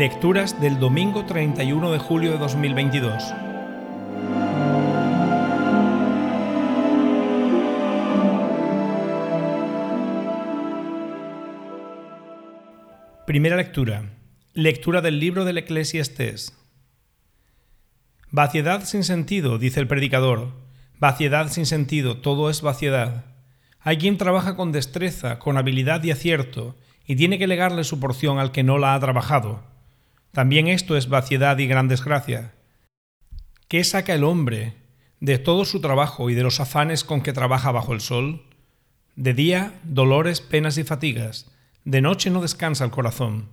Lecturas del domingo 31 de julio de 2022. Primera lectura. Lectura del libro del Eclesiastés. Vaciedad sin sentido, dice el predicador. Vaciedad sin sentido, todo es vaciedad. Hay quien trabaja con destreza, con habilidad y acierto, y tiene que legarle su porción al que no la ha trabajado. También esto es vaciedad y gran desgracia. ¿Qué saca el hombre de todo su trabajo y de los afanes con que trabaja bajo el sol? De día, dolores, penas y fatigas. De noche no descansa el corazón.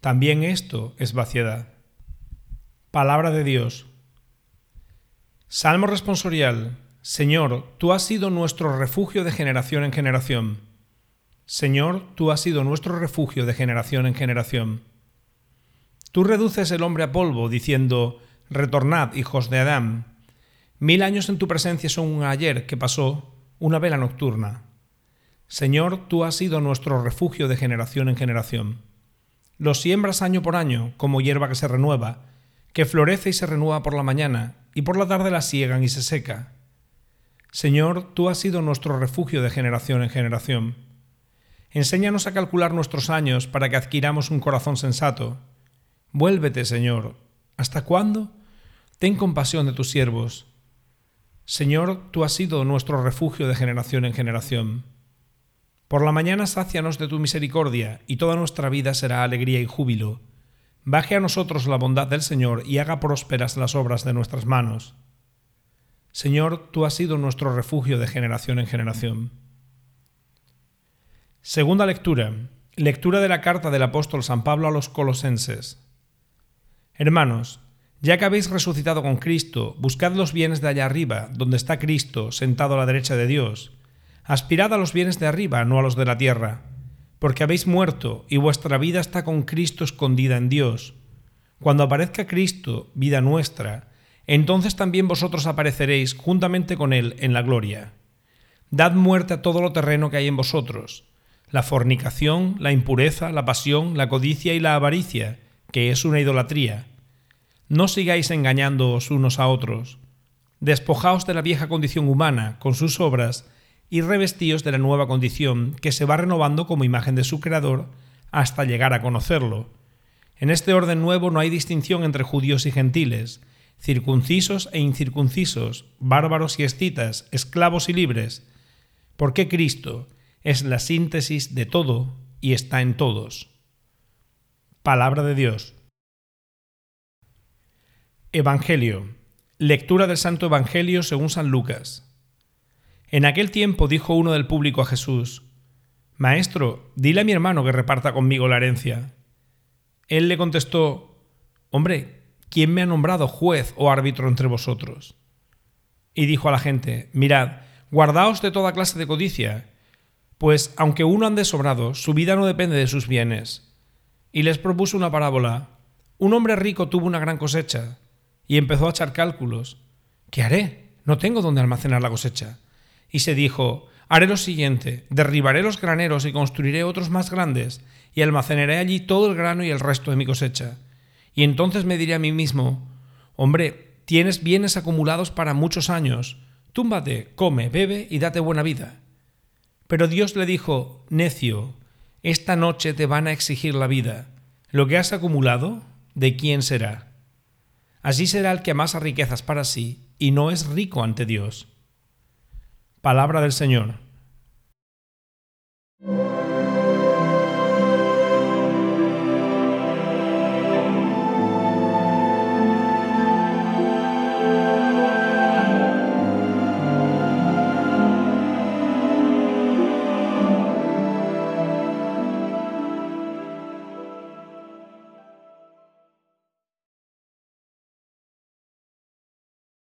También esto es vaciedad. Palabra de Dios. Salmo responsorial. Señor, tú has sido nuestro refugio de generación en generación. Señor, tú has sido nuestro refugio de generación en generación. Tú reduces el hombre a polvo, diciendo, Retornad, hijos de Adán. Mil años en tu presencia son un ayer que pasó, una vela nocturna. Señor, tú has sido nuestro refugio de generación en generación. Los siembras año por año, como hierba que se renueva, que florece y se renueva por la mañana, y por la tarde la siegan y se seca. Señor, tú has sido nuestro refugio de generación en generación. Enséñanos a calcular nuestros años para que adquiramos un corazón sensato Vuélvete, Señor. ¿Hasta cuándo? Ten compasión de tus siervos. Señor, tú has sido nuestro refugio de generación en generación. Por la mañana sácianos de tu misericordia, y toda nuestra vida será alegría y júbilo. Baje a nosotros la bondad del Señor y haga prósperas las obras de nuestras manos. Señor, tú has sido nuestro refugio de generación en generación. Segunda lectura. Lectura de la carta del apóstol San Pablo a los colosenses. Hermanos, ya que habéis resucitado con Cristo, buscad los bienes de allá arriba, donde está Cristo, sentado a la derecha de Dios. Aspirad a los bienes de arriba, no a los de la tierra, porque habéis muerto y vuestra vida está con Cristo escondida en Dios. Cuando aparezca Cristo, vida nuestra, entonces también vosotros apareceréis juntamente con Él en la gloria. Dad muerte a todo lo terreno que hay en vosotros, la fornicación, la impureza, la pasión, la codicia y la avaricia, que es una idolatría. No sigáis engañándoos unos a otros. Despojaos de la vieja condición humana, con sus obras, y revestíos de la nueva condición, que se va renovando como imagen de su Creador, hasta llegar a conocerlo. En este orden nuevo no hay distinción entre judíos y gentiles, circuncisos e incircuncisos, bárbaros y escitas, esclavos y libres, porque Cristo es la síntesis de todo y está en todos. Palabra de Dios. Evangelio. Lectura del Santo Evangelio según San Lucas. En aquel tiempo dijo uno del público a Jesús, Maestro, dile a mi hermano que reparta conmigo la herencia. Él le contestó, Hombre, ¿quién me ha nombrado juez o árbitro entre vosotros? Y dijo a la gente, Mirad, guardaos de toda clase de codicia, pues aunque uno ande sobrado, su vida no depende de sus bienes y les propuso una parábola. Un hombre rico tuvo una gran cosecha y empezó a echar cálculos. ¿Qué haré? No tengo dónde almacenar la cosecha. Y se dijo, haré lo siguiente, derribaré los graneros y construiré otros más grandes, y almacenaré allí todo el grano y el resto de mi cosecha. Y entonces me diré a mí mismo, hombre, tienes bienes acumulados para muchos años, túmbate, come, bebe y date buena vida. Pero Dios le dijo, necio, esta noche te van a exigir la vida. Lo que has acumulado, ¿de quién será? Así será el que amasa riquezas para sí y no es rico ante Dios. Palabra del Señor.